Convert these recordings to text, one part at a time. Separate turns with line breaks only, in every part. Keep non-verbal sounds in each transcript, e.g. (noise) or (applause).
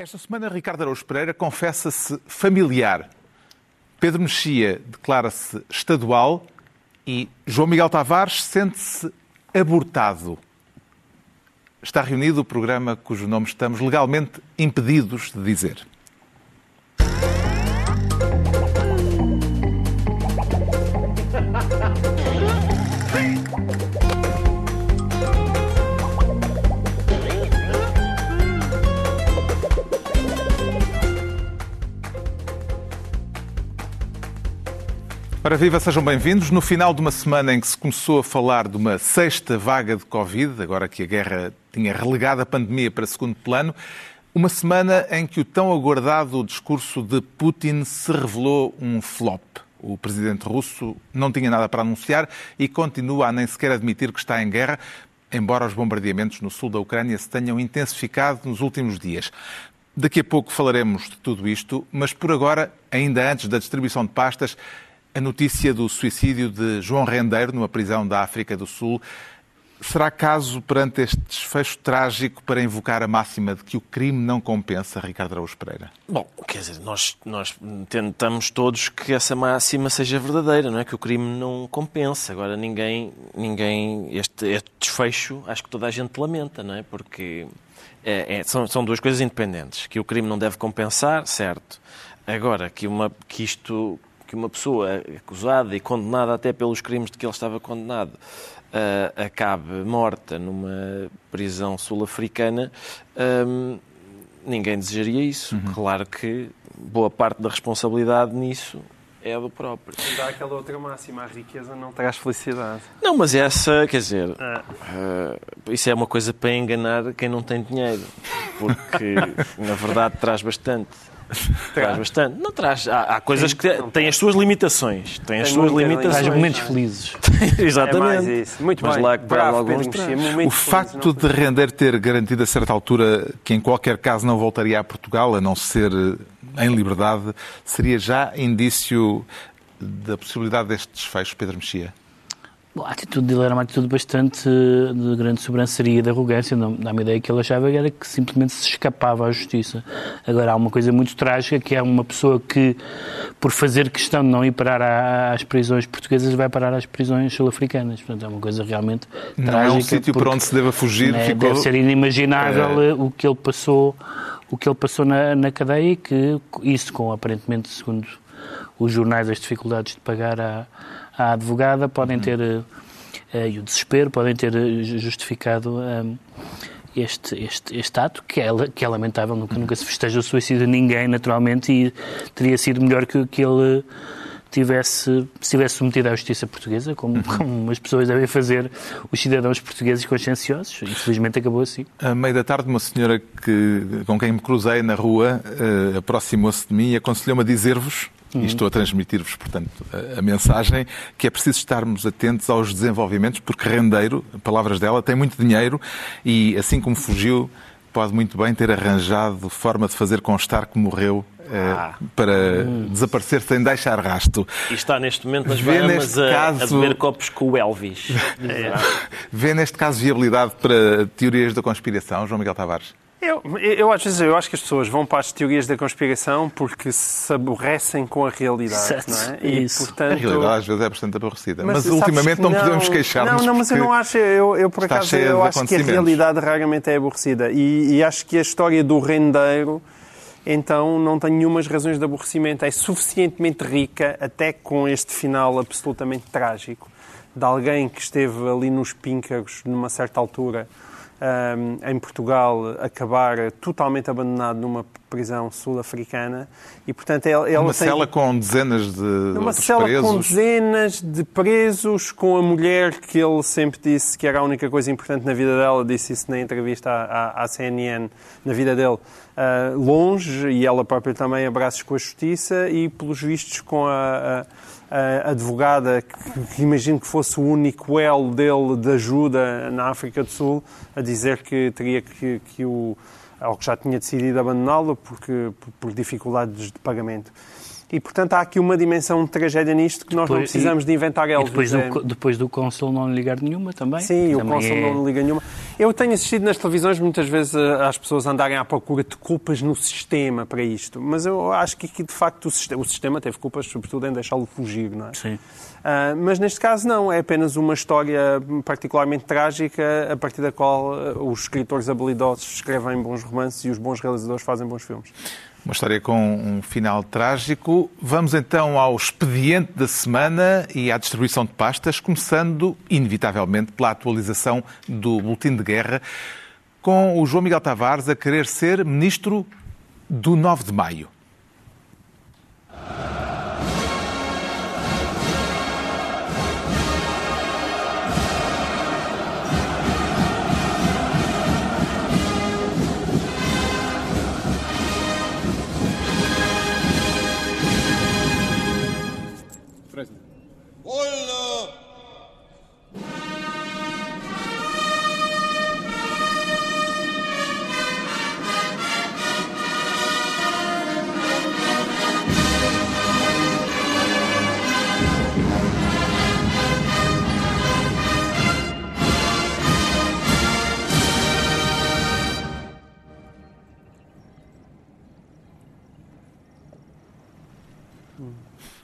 Esta semana, Ricardo Araújo Pereira confessa-se familiar. Pedro Mexia declara-se estadual e João Miguel Tavares sente-se abortado. Está reunido o programa cujo nome estamos legalmente impedidos de dizer. Para viva, sejam bem-vindos. No final de uma semana em que se começou a falar de uma sexta vaga de Covid, agora que a guerra tinha relegado a pandemia para segundo plano, uma semana em que o tão aguardado discurso de Putin se revelou um flop. O presidente russo não tinha nada para anunciar e continua a nem sequer admitir que está em guerra, embora os bombardeamentos no sul da Ucrânia se tenham intensificado nos últimos dias. Daqui a pouco falaremos de tudo isto, mas por agora, ainda antes da distribuição de pastas, a notícia do suicídio de João Rendeiro numa prisão da África do Sul será caso perante este desfecho trágico para invocar a máxima de que o crime não compensa, Ricardo Araújo Pereira?
Bom, quer dizer, nós, nós tentamos todos que essa máxima seja verdadeira, não é? Que o crime não compensa. Agora, ninguém, ninguém este, este desfecho, acho que toda a gente lamenta, não é? Porque é, é, são, são duas coisas independentes. Que o crime não deve compensar, certo. Agora, que, uma, que isto que uma pessoa acusada e condenada até pelos crimes de que ele estava condenado uh, acabe morta numa prisão sul-africana, um, ninguém desejaria isso. Uhum. Claro que boa parte da responsabilidade nisso é do próprio.
Dá aquela outra máxima, a riqueza não traz felicidade.
Não, mas essa, quer dizer, uh, isso é uma coisa para enganar quem não tem dinheiro, porque (laughs) na verdade traz bastante. Traz bastante. Não traz. Há, há coisas que têm as suas limitações. Têm as suas limitações. Traz
momentos felizes. (laughs)
Exatamente.
É isso. Muito Mas bem. Lá que Bravo, alguns
O facto de Render ter garantido a certa altura que em qualquer caso não voltaria a Portugal, a não ser eh, em liberdade, seria já indício da possibilidade deste desfecho, Pedro Mexia?
Bom, a atitude dele era uma atitude bastante de grande sobranceria e de arrogância. Dá-me a ideia que ele achava que era que simplesmente se escapava à justiça. Agora, há uma coisa muito trágica que é uma pessoa que, por fazer questão de não ir parar às prisões portuguesas, vai parar às prisões sul-africanas. Portanto, é uma coisa realmente
não
trágica.
Não é um sítio para onde se deva fugir.
Né,
ficou...
Deve ser inimaginável é... o que ele passou, o que ele passou na, na cadeia e que isso, com aparentemente, segundo os jornais, as dificuldades de pagar a à advogada podem uhum. ter, uh, e o desespero, podem ter eh, justificado um, este, este, este ato, que é, que é lamentável, nunca, nunca se festeja o suicídio de ninguém, naturalmente, e teria sido melhor que, que ele tivesse, se tivesse submetido à justiça portuguesa, como, uhum. como as pessoas devem fazer os cidadãos portugueses conscienciosos. Infelizmente acabou assim.
À meia da tarde, uma senhora que, com quem me cruzei na rua uh, aproximou-se de mim e aconselhou-me a dizer-vos E estou a transmitir-vos, portanto, a, a, mensagem que é preciso estarmos atentos aos desenvolvimentos, porque Rendeiro, palavras dela, tem muito dinheiro e, assim como fugiu, pode muito bem ter arranjado forma de fazer constar que morreu eh, ah. para hum. desaparecer sem deixar rasto.
E está neste momento nas Vê Bahamas a, caso... a beber copos com o Elvis.
é. (laughs) Vê neste caso viabilidade para teorias da conspiração, João Miguel Tavares?
Eu, eu, às vezes, eu acho que as pessoas vão para as teorias da conspiração porque se aborrecem com a realidade,
certo.
não é?
E, Isso.
Portanto... A realidade às vezes é bastante aborrecida. Mas, mas ultimamente não, não, podemos queixar-nos
Não, não, mas eu não acho, eu, eu por acaso, eu acho que a realidade raramente é aborrecida. E, e acho que a história do rendeiro então não tem nenhumas razões de aborrecimento. É suficientemente rica, até com este final absolutamente trágico, de alguém que esteve ali nos píncaros numa certa altura um, em Portugal acabar totalmente abandonado numa prisão sul-africana e, portanto, ele, ele
Uma tem... cela com dezenas de
Uma cela
presos.
com dezenas de presos, com a mulher que ele sempre disse que era a única coisa importante na vida dela, disse isso na entrevista à, à, à CNN, na vida dele, uh, longe, e ela própria também abraços com a justiça e, pelos vistos, com a, a a advogada, que, que, imagino que fosse o único elo dele de ajuda na África do Sul, a dizer que teria que, que o, ou que já tinha decidido abandoná-lo porque, por, por dificuldades de pagamento. E, portanto, há aqui uma dimensão de tragédia nisto que nós depois, não precisamos e, de inventar eles.
depois, do, depois do Consul não ligar nenhuma também?
Sim,
também
o Consul é... não liga nenhuma. Eu tenho assistido nas televisões muitas vezes às pessoas andarem à procura de culpas no sistema para isto, mas eu acho que aqui de facto o sistema, o sistema teve culpas sobretudo em deixá-lo fugir, não é?
Sim.
Uh, mas neste caso não, é apenas uma história particularmente trágica a partir da qual uh, os escritores habilidosos escrevem bons romances e os bons realizadores fazem bons filmes.
Uma história com um final trágico. Vamos então ao expediente da semana e à distribuição de pastas, começando, inevitavelmente, pela atualização do Boletim de Guerra, com o João Miguel Tavares a querer ser ministro do 9 de maio.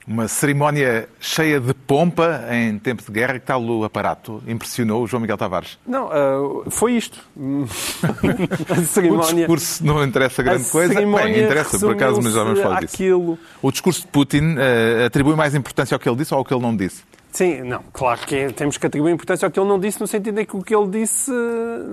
Uma cerimónia cheia de pompa em tempo de guerra. Que tal o aparato? Impressionou o João Miguel Tavares?
Não, uh, foi isto. (laughs)
a cerimónia... O discurso não interessa grande a coisa. Bem, interessa, por acaso, mas já vamos falar disso.
Aquilo...
O discurso de Putin uh, atribui mais importância ao que ele disse ou ao que ele não disse?
Sim, não, claro que é, temos que atribuir importância ao que ele não disse, no sentido em que o que ele disse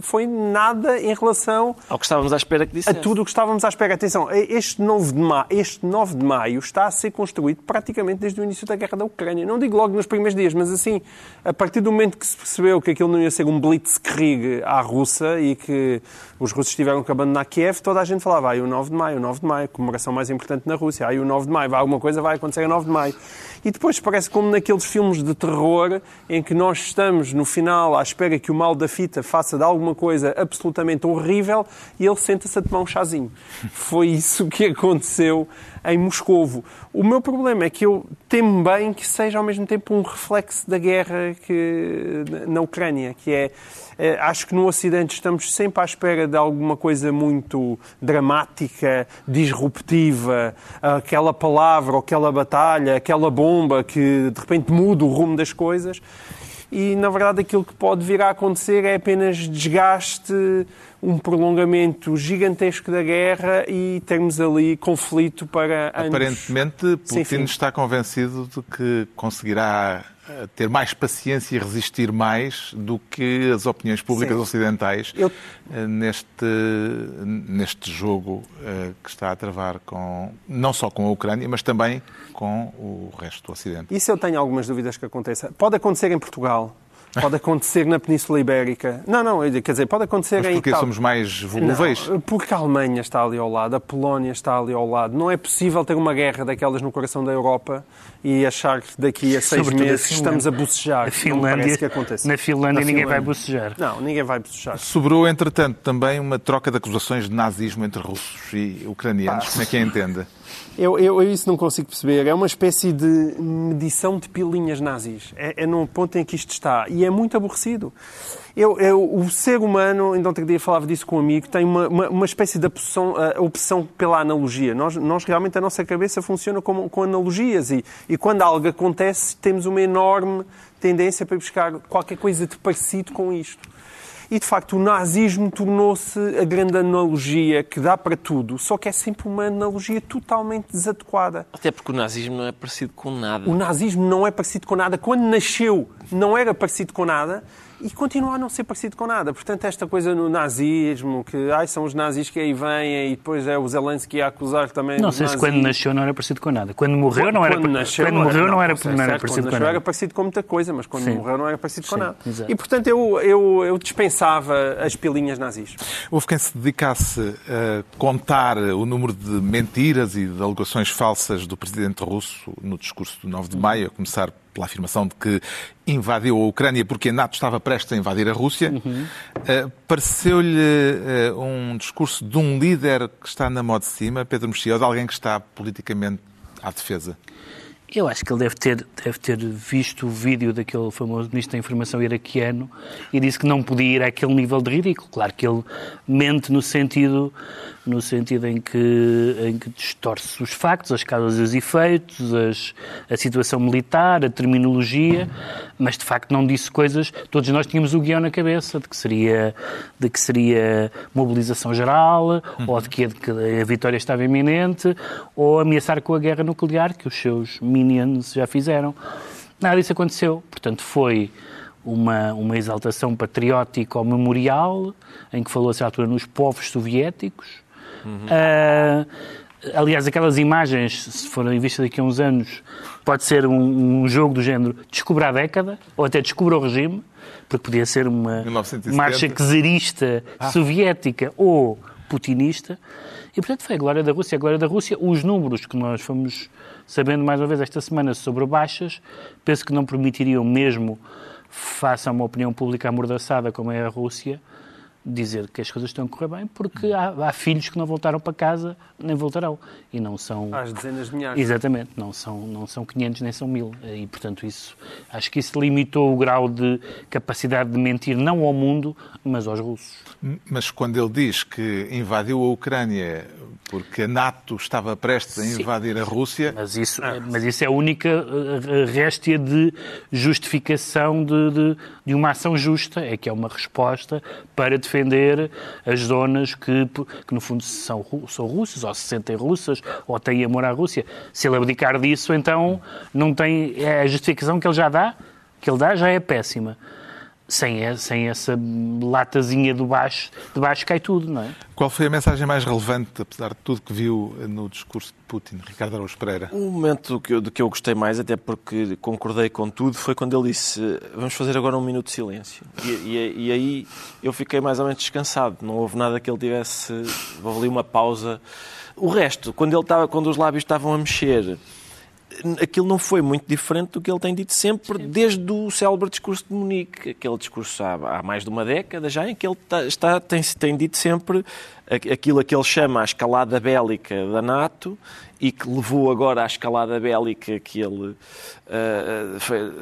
foi nada em relação...
Ao que estávamos à espera que dissesse.
A tudo o que estávamos à espera. Atenção, este 9, de maio, este 9 de maio está a ser construído praticamente desde o início da guerra da Ucrânia. Não digo logo nos primeiros dias, mas assim, a partir do momento que se percebeu que aquilo não ia ser um blitzkrieg à russa e que os russos tiveram que abandonar Kiev, toda a gente falava, aí o 9 de maio, o 9 de maio, comemoração mais importante na Rússia, aí o 9 de maio, vai, alguma coisa vai acontecer a 9 de maio. E depois parece como naqueles filmes de terror em que nós estamos no final à espera que o mal da fita faça de alguma coisa absolutamente horrível e ele senta-se a tomar um chazinho. Foi isso que aconteceu em Moscovo. O meu problema é que eu temo bem que seja ao mesmo tempo um reflexo da guerra que, na Ucrânia, que é eh, acho que no Ocidente estamos sempre à espera de alguma coisa muito dramática, disruptiva, aquela palavra, aquela batalha, aquela bomba que de repente muda o rumo das coisas. E na verdade aquilo que pode vir a acontecer é apenas desgaste, um prolongamento gigantesco da guerra e termos ali conflito para anos.
Aparentemente, Putin está convencido de que conseguirá ter mais paciência e resistir mais do que as opiniões públicas Sim. ocidentais Eu... Eh, neste, neste jogo eh, que está a travar com, não só com a Ucrânia, mas também com o resto do Ocidente.
Isso eu tenho algumas dúvidas que aconteça. Pode acontecer em Portugal, Pode acontecer na Península Ibérica. Não, não, quer dizer, pode acontecer
Mas
em
porque somos mais volúveis?
Não, porque a Alemanha está ali ao lado, a Polónia está ali ao lado. Não é possível ter uma guerra daquelas no coração da Europa e achar que daqui a seis Sobretudo meses a estamos a bocejar. A Finlândia, que
aconteça. Na Finlândia na ninguém Finlândia. vai bocejar.
Não, ninguém vai bocejar.
Sobrou, entretanto, também uma troca de acusações de nazismo entre russos e ucranianos. Pá. Como é que a entende?
Eu, eu, eu, isso não consigo perceber. É uma espécie de medição de pilinhas nazis. É, é no ponto em que isto está. E é muito aborrecido. Eu, eu, o ser humano, ainda outro dia falava disso com um amigo, tem uma, uma, uma espécie de opção, uh, opção pela analogia. Nós, nós realmente, a nossa cabeça funciona com, com analogias. E, e quando algo acontece, temos uma enorme tendência para buscar qualquer coisa de parecido com isto. E, de facto, o nazismo tornou-se a grande analogia que dá para tudo, só que é sempre uma analogia totalmente desadequada.
Até porque o nazismo não é parecido com nada.
O nazismo não é parecido com nada. Quando nasceu, não era parecido com nada e continua a não ser parecido com nada. Portanto, esta coisa no nazismo, que ai, são os nazis que aí vêm e depois é o Zelensky a acusar também.
Não sei se quando nasceu não era parecido com nada. Quando morreu não era, quando nasceu, quando morreu, não, era, não, não era parecido
quando
com nada.
era parecido com muita coisa, mas quando Sim. morreu não era parecido Sim, com nada. Exato. E portanto eu, eu, eu dispensava as pilinhas nazis.
Houve quem se dedicasse a contar o número de mentiras e de alegações falsas do presidente russo no discurso do 9 de maio, a começar pela afirmação de que invadiu a Ucrânia porque a NATO estava prestes a invadir a Rússia. Uhum. Uh, Pareceu-lhe uh, um discurso de um líder que está na moda de cima, Pedro Mexia, ou de alguém que está politicamente à defesa?
Eu acho que ele deve ter, deve ter visto o vídeo daquele famoso ministro da Informação iraquiano e disse que não podia ir àquele nível de ridículo. Claro que ele mente no sentido, no sentido em, que, em que distorce os factos, as causas e os efeitos, as, a situação militar, a terminologia, mas de facto não disse coisas. Todos nós tínhamos o guião na cabeça de que seria, de que seria mobilização geral, uhum. ou de que, de que a vitória estava iminente, ou ameaçar com a guerra nuclear, que os seus Minions já fizeram. Nada disso aconteceu. Portanto, foi uma, uma exaltação patriótica ao memorial, em que falou-se à altura nos povos soviéticos. Uhum. Uh, aliás, aquelas imagens, se forem vistas daqui a uns anos, pode ser um, um jogo do género descobrir a década, ou até descobrir o regime, porque podia ser uma 1970. marcha czarista ah. soviética ou putinista. E, portanto, foi a glória da Rússia. A glória da Rússia, os números que nós fomos sabendo mais uma vez esta semana sobre baixas, penso que não permitiriam mesmo, face a uma opinião pública amordaçada como é a Rússia, dizer que as coisas estão a correr bem, porque há, há, filhos que não voltaram para casa, nem voltarão. E não são...
Às dezenas de milhares.
Exatamente, não são, não são 500 nem são 1000. E, portanto, isso, acho que isso limitou o grau de capacidade de mentir, não ao mundo, mas aos russos.
Mas quando ele diz que invadiu a Ucrânia porque a NATO estava prestes a invadir Sim. a Rússia...
Mas isso, ah. mas isso é a única eh, réstia de justificação de, de, de uma ação justa, é que é uma resposta para defender defender as zonas que, que no fundo, são, são russas, ou se sentem russas, ou têm amor à Rússia. Se ele abdicar disso, então não tem. É a justificação que ele já dá, que ele dá, já é péssima sem, sem essa latazinha de baixo, de baixo cai tudo, não é?
Qual foi a mensagem mais relevante, apesar de tudo que viu no discurso de Putin, Ricardo Araújo Pereira?
O momento que eu, de que eu gostei mais, até porque concordei com tudo, foi quando ele disse vamos fazer agora um minuto de silêncio. E, e, e aí eu fiquei mais ou menos descansado, não houve nada que ele tivesse, houve ali uma pausa. O resto, quando, ele estava, quando os lábios estavam a mexer aquilo não foi muito diferente do que ele tem dito sempre, Sim. desde o célebre discurso de Munique, aquele discurso há, há, mais de uma década já, em que ele está, está, tem, tem dito sempre aquilo a que ele chama a escalada bélica da NATO e que levou agora à escalada bélica que ele uh, foi,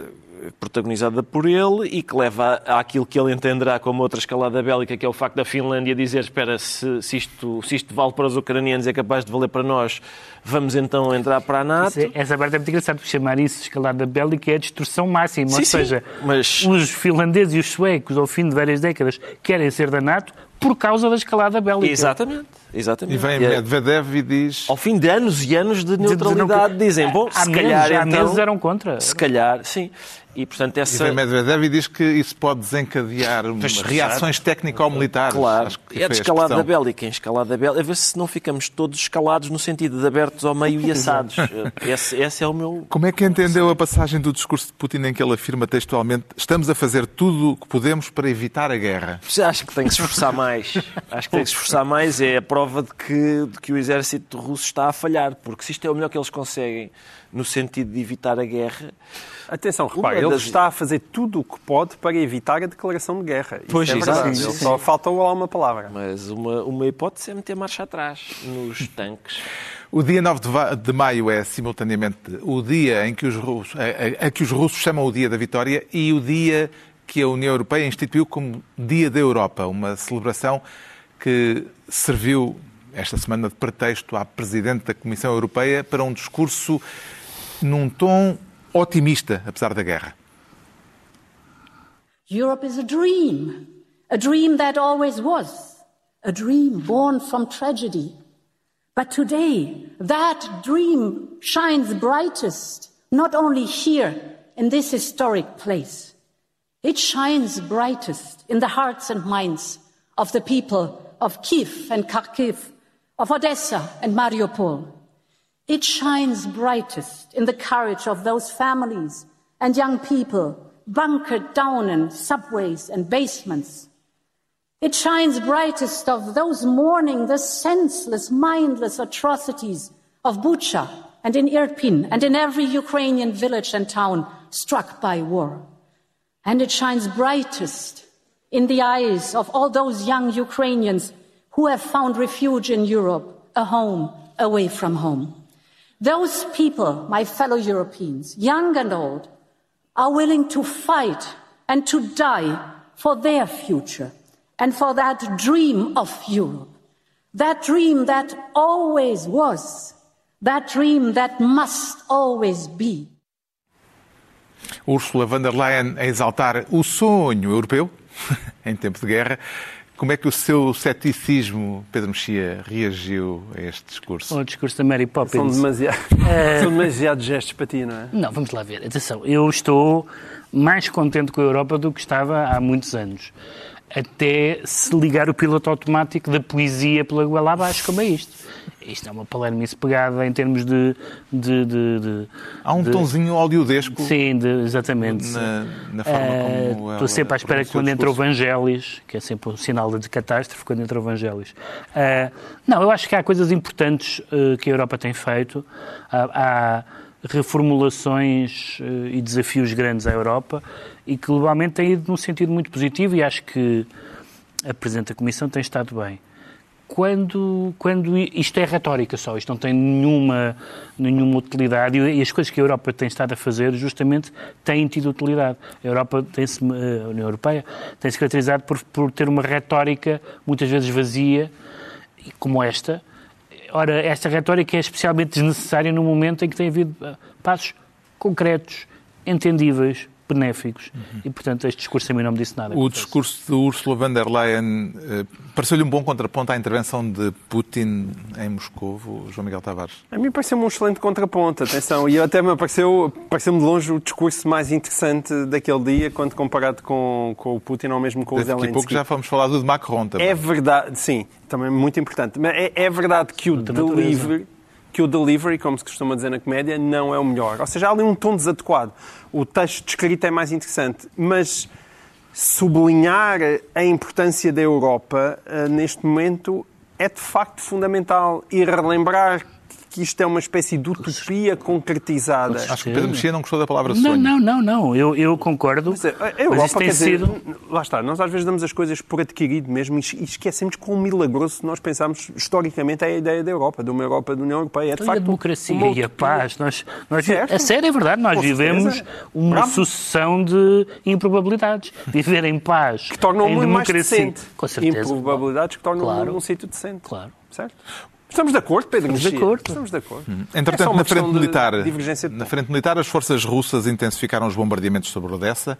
protagonizada por ele e que leva àquilo que ele entenderá como outra escalada bélica, que é o facto da Finlândia dizer espera, se, se, isto, se isto vale para os ucranianos é capaz de valer para nós, vamos então entrar para a NATO.
É, essa parte é muito engraçada, porque chamar isso escalada bélica é a destruição máxima, sim, ou seja, sim, mas... os finlandeses e os suecos, ao fim de várias décadas, querem ser da NATO por causa da escalada bélica.
Exatamente. Exatamente.
E vem é- Medvedev e diz...
Ao fim de anos e anos de neutralidade, dizem, bom,
há
se meses, calhar
há
então...
meses eram contra.
Se calhar, sim. E, portanto, essa...
E Medvedev diz que isso pode desencadear reações técnico-militares.
Claro. É de escalada bélica. Em escalada bélica, a ver se não ficamos todos escalados no sentido de abertos ao meio e assados. (laughs) esse, esse é o meu...
Como é que entendeu a passagem do discurso de Putin em que ele afirma textualmente estamos a fazer tudo o que podemos para evitar a guerra?
Acho que tem que se esforçar mais. Acho que tem que se esforçar mais. É a prova de que, de que o exército russo está a falhar. Porque se isto é o melhor que eles conseguem no sentido de evitar a guerra...
Atenção, repare, ele das... está a fazer tudo o que pode para evitar a declaração de guerra. Isso
pois,
é. Ele só falta lá uma palavra.
Mas uma, uma hipótese é meter marcha atrás nos tanques.
O dia 9 de maio é simultaneamente o dia em que os russos, a, a, a que os russos chamam o Dia da Vitória e o dia que a União Europeia instituiu como Dia da Europa, uma celebração que serviu esta semana de pretexto à Presidente da Comissão Europeia para um discurso num tom otimista, apesar da guerra.
Europe is a dream, a dream that always was, a dream born from tragedy. But today, that dream shines brightest, not only here in this historic place. It shines brightest in the hearts and minds of the people of Kiev and Kharkiv, of Odessa and Mariupol. It shines brightest in the courage of those families and young people bunkered down in subways and basements. It shines brightest of those mourning the senseless, mindless atrocities of Bucha and in Irpin and in every Ukrainian village and town struck by war. And it shines brightest in the eyes of all those young Ukrainians who have found refuge in Europe, a home away from home. Those people, my fellow Europeans, young and old, are willing to fight and to die for their future and for that dream of Europe. That dream that always was. That dream that must always be.
Ursula von der Leyen a exaltar o sonho europeu (laughs) em tempo de guerra. Como é que o seu ceticismo, Pedro Mexia, reagiu a este discurso?
O discurso da Mary Poppins.
São demasiado, são demasiados gestos para ti, não é?
Não, vamos lá ver. Atenção, eu estou mais contente com a Europa do que estava há muitos anos. Até se ligar o piloto automático da poesia pela goela abaixo, como é isto. Isto é uma palermice pegada em termos de... de, de, de
Há um
de,
tonzinho oleodesco
Sim, exatamente.
na, na forma
Eh,
como
Estou sempre à espera que quando entra o. Evangelis, que é sempre um sinal de catástrofe, quando entra o Evangelis. Eh, não, eu acho que há coisas importantes eh, que a Europa tem feito. Há, há reformulações e desafios grandes à Europa e que globalmente tem ido num sentido muito positivo e acho que a Presidente da Comissão tem estado bem. Quando, quando isto é retórica só, isto não tem nenhuma, nenhuma utilidade e as coisas que a Europa tem estado a fazer justamente têm tido utilidade. A Europa tem-se, a União Europeia tem-se caracterizado por, por ter uma retórica muitas vezes vazia, como esta. Ora, esta retórica é especialmente desnecessária no momento em que tem havido eh, passos concretos, entendíveis, benéficos. E, portanto, este discurso a mim não me disse nada.
O discurso de Ursula von der Leyen eh, pareceu-lhe um bom contraponto à intervenção de Putin em Moscou, João Miguel Tavares.
A mim pareceu-me um excelente contraponto, atenção, e até me pareceu, pareceu-me de longe o discurso mais interessante daquele dia, quando comparado com, com o Putin ou mesmo com o
Daqui a
Zelensky.
pouco já vamos falar do de Macron também.
É verdade, sim, também muito importante. Mas é, é verdade que o delivery, que o delivery, como se costuma dizer na comédia, não é o melhor. Ou seja, há ali um tom desadequado. O texto descrito é mais interessante, mas sublinhar a importância da Europa eh, neste momento é de facto fundamental e relembrar que isto é uma espécie de utopia concretizada.
Acho que o Pedro Mexia não gostou da palavra
Não,
sonho.
não, não, não. Eu, eu concordo.
Mas a
mas
Europa,
isso tem
dizer,
sido.
lá está, nós às vezes damos as coisas por adquirido mesmo e esquecemos quão milagroso nós pensamos historicamente é a ideia da Europa, de uma Europa da União Europeia. É de
E a
facto
democracia
uma
e a
utopia.
paz. Nós, nós,
Certo.
a sério, é verdade, nós
Com
vivemos
certeza.
uma
Bravo.
sucessão de improbabilidades. Viver em paz,
Que tornam o
em
mundo mais
democracia.
decente.
Com certeza.
Improbabilidades que tornam o
Claro.
mundo um sítio decente.
Claro.
Certo? Estamos de acordo, Pedro
Estamos de acordo.
Estamos de acordo. É só
Entretanto,
uma
na frente, militar, na frente militar, as forças russas intensificaram os bombardeamentos sobre Odessa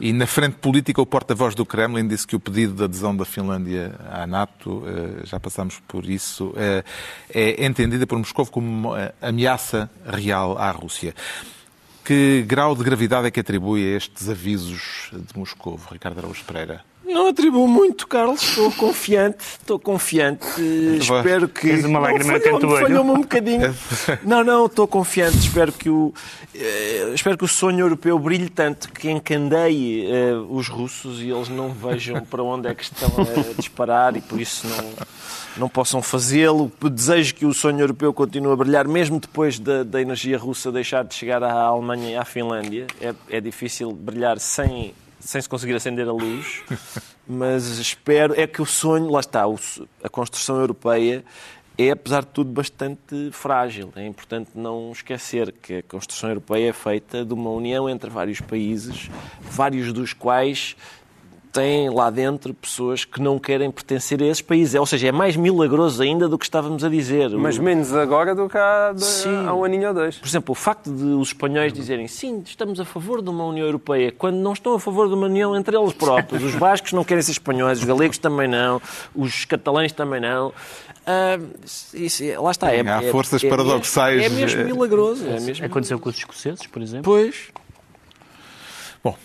e na frente política, o porta-voz do Kremlin disse que o pedido de adesão da Finlândia à NATO, eh, já passamos por isso, eh, é entendida por Moscou como uma ameaça real à Rússia. Que grau de gravidade é que atribui a estes avisos de Moscou, Ricardo Araújo Pereira?
Não atribuo muito, Carlos. Estou confiante. Estou confiante. Espero que.
Tens uma lágrima
falhou-me um bocadinho. (laughs) Não, não, estou confiante. Espero que o, eh, espero que o sonho europeu brilhe tanto que encandeie eh, os russos e eles não vejam para onde é que estão a disparar e por isso não, não possam fazê-lo. Desejo que o sonho europeu continue a brilhar, mesmo depois da, da energia russa deixar de chegar à Alemanha e à Finlândia. É, é difícil brilhar sem, sem se conseguir acender a luz. Mas espero, é que o sonho, lá está, a construção europeia é, apesar de tudo, bastante frágil. É importante não esquecer que a construção europeia é feita de uma união entre vários países, vários dos quais têm lá dentro pessoas que não querem pertencer a esses países. Ou seja, é mais milagroso ainda do que estávamos a dizer.
Mas
O-
menos agora do que há, de-
Sim.
há um aninho ou dois.
por exemplo, o facto de os espanhóis dizerem sim, estamos a favor de uma União Europeia, quando não estão a favor de uma União entre eles próprios. Os bascos não querem ser espanhóis, os galegos também não, os catalães também não. Ah, isso, é- lá está. É,
Há
é-
forças
é
paradoxais,
Mesmo, é mesmo
eh,
milagroso. É mesmo...
Aconteceu com os escoceses, por exemplo.
Pois.
Bom,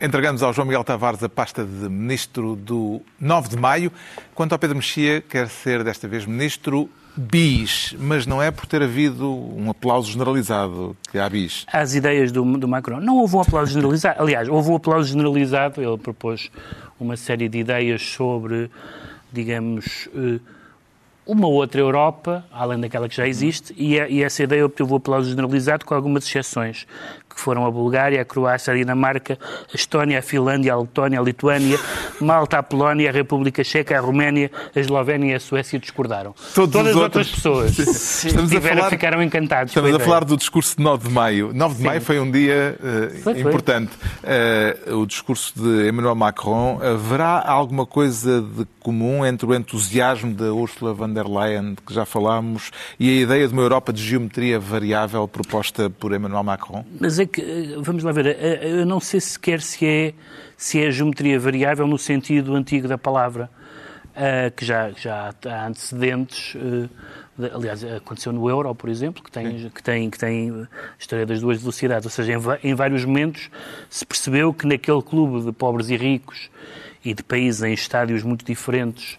entregamos ao João Miguel Tavares a pasta de Ministro do 9 de Maio. Quanto ao Pedro Mexia, quer ser desta vez Ministro bis, mas não é por ter havido um aplauso generalizado que há bis.
às ideias do, do Macron. Não houve um aplauso generalizado. Aliás, houve um aplauso generalizado. Ele propôs uma série de ideias sobre, digamos, eh, uma outra Europa, além daquela que já existe, é- e essa ideia obteve o aplauso generalizado com algumas exceções, que foram a Bulgária, a Croácia, a Dinamarca, a Estónia, a Finlândia, a Letónia, a Lituânia, Malta, a Polónia, a República Checa, a Roménia, a Eslovénia e a Suécia discordaram.
Todos
Todas as outras pessoas
Estamos a
tiveram,
falar-
ficaram encantados.
Estamos a falar do discurso de 9 de maio. 9 de
Sim.
maio foi um dia eh,
Foi, foi.
importante. Eh, o discurso de Emmanuel Macron. Haverá alguma coisa de comum entre o entusiasmo da Ursula von der Leyen, de que já falámos, e a ideia de uma Europa de geometria variável proposta por Emmanuel Macron?
Mas é que, eh, vamos lá ver, eh, eu não sei sequer se é, se é geometria variável no sentido antigo da palavra, eh, que já, já há antecedentes, eh, de- aliás, aconteceu no euro, por exemplo, que tem, que tem, que tem a história das duas velocidades, ou seja, em, em vários momentos se percebeu que naquele clube de pobres e ricos e de países em estádios muito diferentes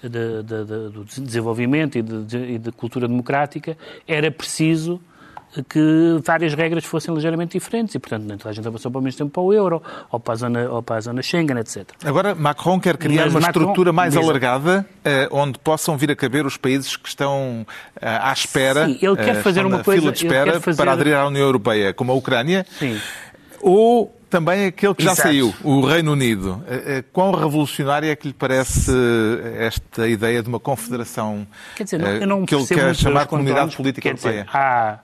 de- de- de- do desenvolvimento e de, de- e de cultura democrática, era preciso que várias regras fossem ligeiramente diferentes e, portanto, nem toda a gente avançou ao mesmo tempo para o euro ou para a zona, ou para a zona Schengen, etc.
Agora, Macron quer criar
Mas
uma
Macron-
estrutura mais alargada, eh, onde possam vir a caber os países que estão eh, à espera,
Sim, ele quer
eh,
fazer uma coisa-
fila de espera
fazer-
para aderir à União Europeia, como a Ucrânia,
Sim.
ou também aquele que já
Exato.
saiu, o Reino Unido. Quão revolucionária é que lhe parece esta ideia de uma confederação
Quer dizer, não- eu não
que ele quer chamar
os
Comunidade Política
quer dizer,
Europeia?
há, há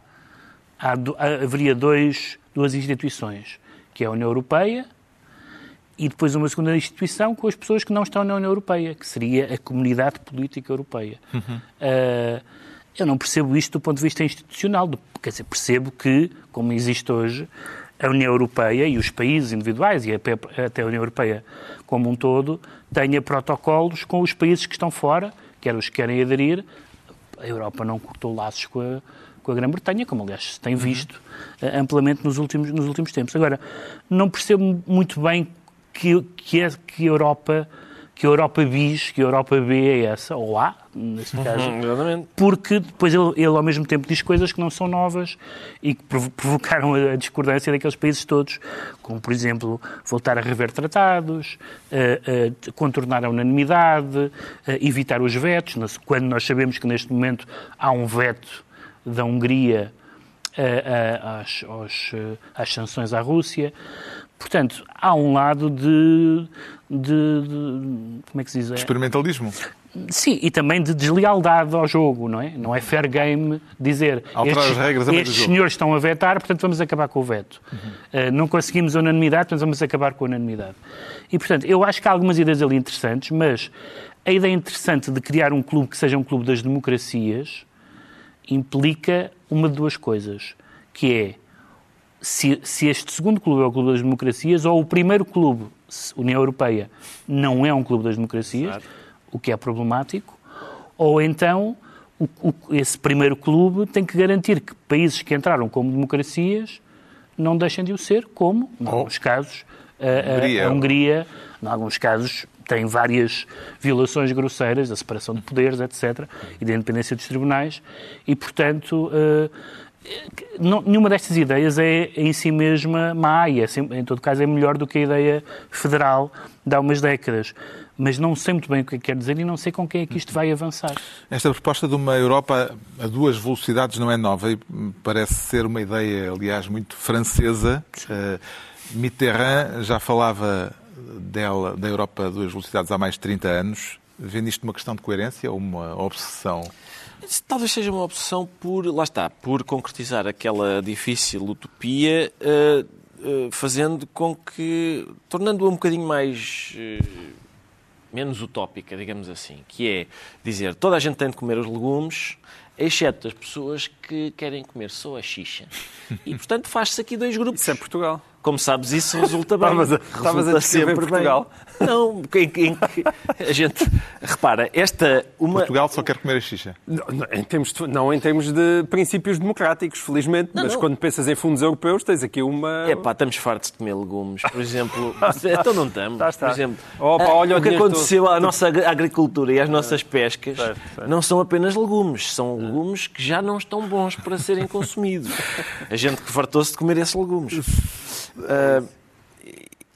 há- haveria dois, duas instituições, que é a União Europeia e depois uma segunda instituição com as pessoas que não estão na União Europeia, que seria a Comunidade Política Europeia. Ah, eu não percebo isto do ponto de vista institucional. do- Quer dizer, percebo que, como existe hoje, a União Europeia e os países individuais, e até até a União Europeia como um todo, tenha protocolos com os países que estão fora, quer os que querem aderir. A Europa não cortou laços com a, com a Grã-Bretanha, como aliás se tem visto eh, amplamente nos últimos, nos últimos tempos. Agora, não percebo muito bem que, que, é, que a Europa que a Europa bis, que a Europa B é essa, ou A, neste caso,
Hum, Exatamente.
porque depois ele, ele ao mesmo tempo diz coisas que não são novas e que provo- provocaram a, discordância daqueles países todos, como por exemplo voltar a rever tratados, eh, eh, contornar a unanimidade, eh, evitar os vetos, quando nós sabemos que neste momento há um veto da Hungria eh, eh, às, aos, eh, às sanções à Rússia. Portanto, há um lado de, de- de- como é que se diz? É-
Experimentalismo.
Sim, e também de deslealdade ao jogo, não é? Não é fair game dizer
Alterar
estes,
as regras do
estes senhores estão a vetar, portanto vamos acabar com o veto. Uh, não conseguimos a unanimidade, portanto vamos acabar com a unanimidade. E, portanto, eu acho que há algumas ideias ali interessantes, mas a ideia interessante de criar um clube que seja um clube das democracias implica uma de duas coisas, que é se, se este segundo clube é o clube das democracias ou o primeiro clube, União Europeia, não é um clube das democracias, o que é problemático, ou então o- o- esse primeiro clube tem que garantir que países que entraram como democracias não deixem de o ser, como, em alguns casos, a, a-
Hungria.
a Hungria, em alguns casos, tem várias violações grosseiras da separação de poderes, etc., e da independência dos tribunais, e, portanto, eh, não- nenhuma destas ideias é em si mesma má e, é em todo caso, é melhor do que a ideia federal de há umas décadas. Mas não sei muito bem o que é que quer dizer e não sei com quem é que isto vai avançar.
Esta proposta de uma Europa a duas velocidades não é nova e parece ser uma ideia, aliás, muito francesa. Eh, Mitterrand já falava dela, da Europa a duas velocidades há mais de 30 anos. Vendo isto uma questão de coerência ou uma obsessão?
Talvez seja uma opção por, lá está, por concretizar aquela difícil utopia, eh, eh, fazendo com que, tornando-a um bocadinho mais, eh, menos utópica, digamos assim, que é dizer, toda a gente tem de comer os legumes, exceto as pessoas que querem comer só a xixa. E, portanto, faz-se aqui dois grupos.
Isso é Portugal.
Como sabes, isso resulta bem.
Estavas a- estavas a
Resulta
descrever
sempre
Portugal?
bem. Não, em, que- em que a gente repara, esta uma
Portugal só quer comer a xixa.
Não, não, em termos de, não em termos de princípios democráticos, felizmente, mas
não.
quando pensas em fundos europeus, tens aqui uma.
É pá, estamos fartos de comer legumes, por exemplo. (laughs) então não estamos.
Tá, está.
Por exemplo,
pá,
ah,
olha o
o que aconteceu à nossa agri- agricultura e às nossas pescas
Certo, certo.
não são apenas legumes, são legumes que já não estão bons para serem consumidos. (laughs) A gente que fartou-se de comer esses legumes. Ah,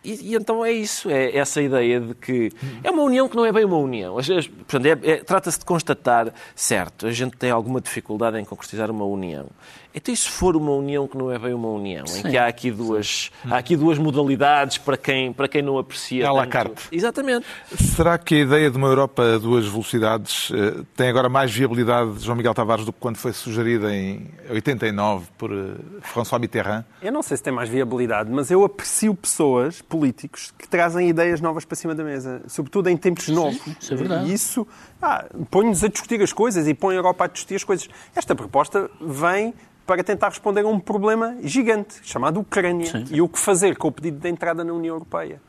e, e então é isso, é essa ideia de que é uma união que não é bem uma união. Portanto, é- é- Trata-se de constatar, certo, a gente tem alguma dificuldade em concretizar uma união. Então, e se for uma união que não é bem uma união, em que há aqui duas, há aqui duas modalidades para quem, para quem não aprecia.
À la carte.
Exatamente.
Será que a ideia de uma Europa a duas velocidades eh, tem agora mais viabilidade, João Miguel Tavares, do que quando foi sugerida em 89 por eh, François Mitterrand?
Eu não sei se tem mais viabilidade, mas eu aprecio pessoas, políticos, que trazem ideias novas para cima da mesa, sobretudo em tempos novos.
isso é verdade.
E isso ah, põe-nos a discutir as coisas e põe a Europa a discutir as coisas. Esta proposta vem para tentar responder a um problema gigante, chamado Ucrânia,
Sim.
e o que fazer com o pedido de entrada na União Europeia.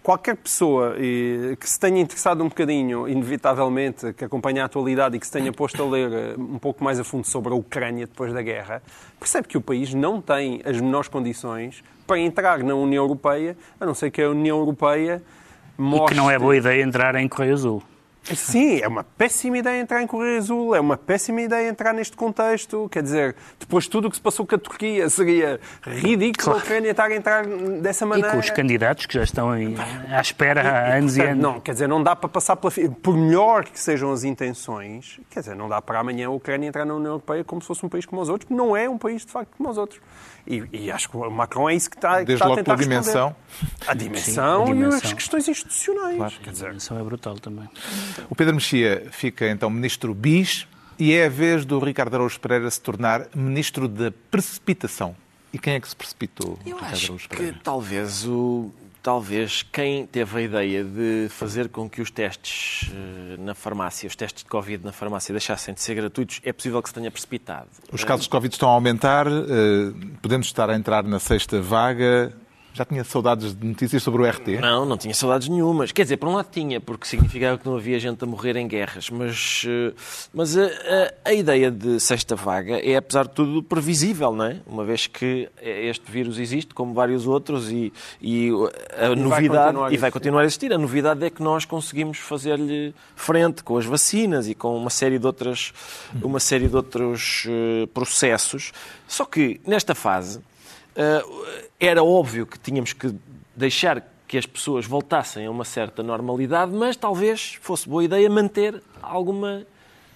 Qualquer pessoa eh, que se tenha interessado um bocadinho, inevitavelmente, que acompanhe a atualidade e que se tenha posto a ler eh, um pouco mais a fundo sobre a Ucrânia depois da guerra, percebe que o país não tem as menores condições para entrar na União Europeia, a não ser que a União Europeia
E
mostre...
que não é boa ideia entrar em Correio Azul.
Sim, é uma péssima ideia entrar em Correio Azul, é uma péssima ideia entrar neste contexto. Quer dizer, depois de tudo o que se passou com a Turquia, seria ridículo a Ucrânia estar a entrar dessa
E
maneira.
com os candidatos que já estão aí à espera há anos e
Portanto,
anos.
Não, quer dizer, não dá para passar pela. Por melhor que sejam as intenções, quer dizer, não dá para amanhã a Ucrânia entrar na União Europeia como se fosse um país como os outros, porque não é um país de facto como os outros. E, e acho que o Macron é isso que está, que
Desde
está a
logo
tentar
pela dimensão.
responder. A dimensão,
Sim, a
e as
dimensão.
questões institucionais. Quer
A
dizer,
dimensão é brutal também.
O Pedro Mexia fica então ministro bis e é a vez do Ricardo Araújo Pereira se tornar ministro da precipitação. E quem é que se precipitou?
Eu
Ricardo
acho
Araújo
que
Pereira?
talvez o talvez quem teve a ideia de fazer com que os testes eh, na farmácia, os testes de Covid na farmácia deixassem de ser gratuitos, é possível que se tenha precipitado.
Os casos de Covid estão a aumentar, eh, podemos estar a entrar na sexta vaga. Já tinha saudades de notícias sobre o RT?
Não, não tinha saudades nenhumas. Quer dizer, por um lado tinha, porque significava que não havia gente a morrer em guerras, mas, eh, mas a, a- a ideia de sexta vaga é, apesar de tudo, previsível, não é? Uma vez que este vírus existe, como vários outros, e, e a novidade.
continuar a
e vai continuar a existir. A novidade é que nós conseguimos fazer-lhe frente com as vacinas e com uma série de, outras, uma série de outros eh, processos. Só que, nesta fase, era óbvio que tínhamos que deixar que as pessoas voltassem a uma certa normalidade, mas talvez fosse boa ideia manter alguma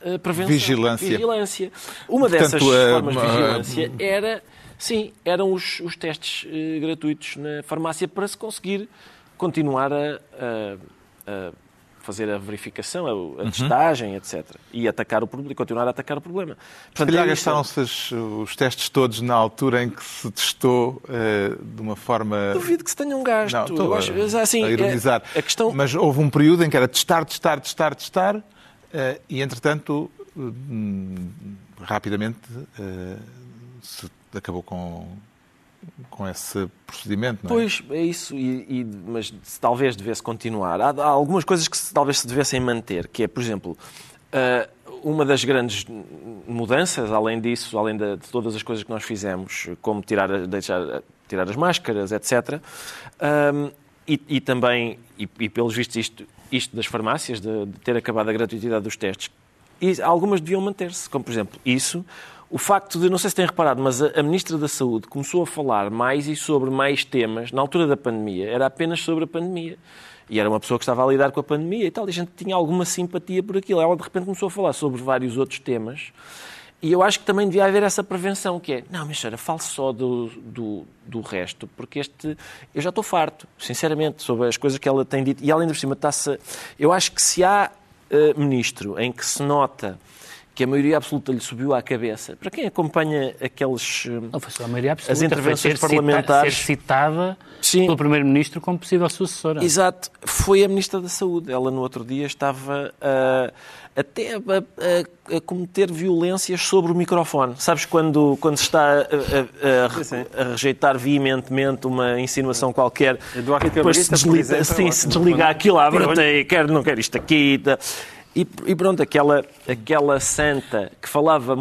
uh, prevenção.
Vigilância.
Vigilância. Uma
Portanto,
dessas
uh,
formas de vigilância era, sim, eram os, os testes gratuitos na farmácia para se conseguir continuar a, a- a fazer a verificação, a,
Uhum.
a testagem, etc. E atacar o problema, e continuar a atacar o problema.
Se
Portanto,
calhar
é isso.
gastaram-se as- os testes todos na altura em que se testou eh, de uma forma.
Duvido que se tenham gasto.
Não, estou
acho- mas, assim,
a
é-
ironizar.
A questão...
Mas houve um período em que era testar, testar, testar, testar, eh, e entretanto, hum, rapidamente se acabou com, com esse procedimento. Não é?
Pois, é isso, e, e- mas talvez devesse continuar. Há, há algumas coisas que se- talvez se devessem manter, que é, por exemplo, ah, uma das grandes mudanças, além disso, além de, todas as coisas que nós fizemos, como tirar, deixar, tirar as máscaras, etc., ahm, e, e também, e, e pelos vistos, isto, isto das farmácias, de, de ter acabado a gratuitidade dos testes, e algumas deviam manter-se, como por exemplo isso, o facto de, não sei se têm reparado, mas a, a Ministra da Saúde começou a falar mais e sobre mais temas, na altura da pandemia, era apenas sobre a pandemia. E era uma pessoa que estava a lidar com a pandemia e tal, e a gente tinha alguma simpatia por aquilo. Ela de repente começou a falar sobre vários outros temas. E eu acho que também devia haver essa prevenção, que é, não, mas senhora, fale só do, do, do resto, porque este, eu já estou farto, sinceramente, sobre as coisas que ela tem dito. E além de por cima, está-se, eu acho que se há eh, ministro em que se nota que a maioria absoluta lhe subiu à cabeça, para quem acompanha aqueles... eh,
Não foi só a maioria absoluta.
As intervenções
foi ser cita-
parlamentares-
ser citada
Sim.
pelo Primeiro-Ministro como possível sucessora.
Exato, foi a Ministra da Saúde. Ela no outro dia estava a, até a, a- a cometer violências sobre o microfone. Sabes quando, quando se está a, a- a-
Sim, sim.
a rejeitar veementemente uma insinuação qualquer,
Eduardo
depois se desliga,
exemplo,
sim,
é
se desliga aquilo, abre-te, quero, não quero isto aqui. tá. E, e pronto, aquela, aquela santa que falava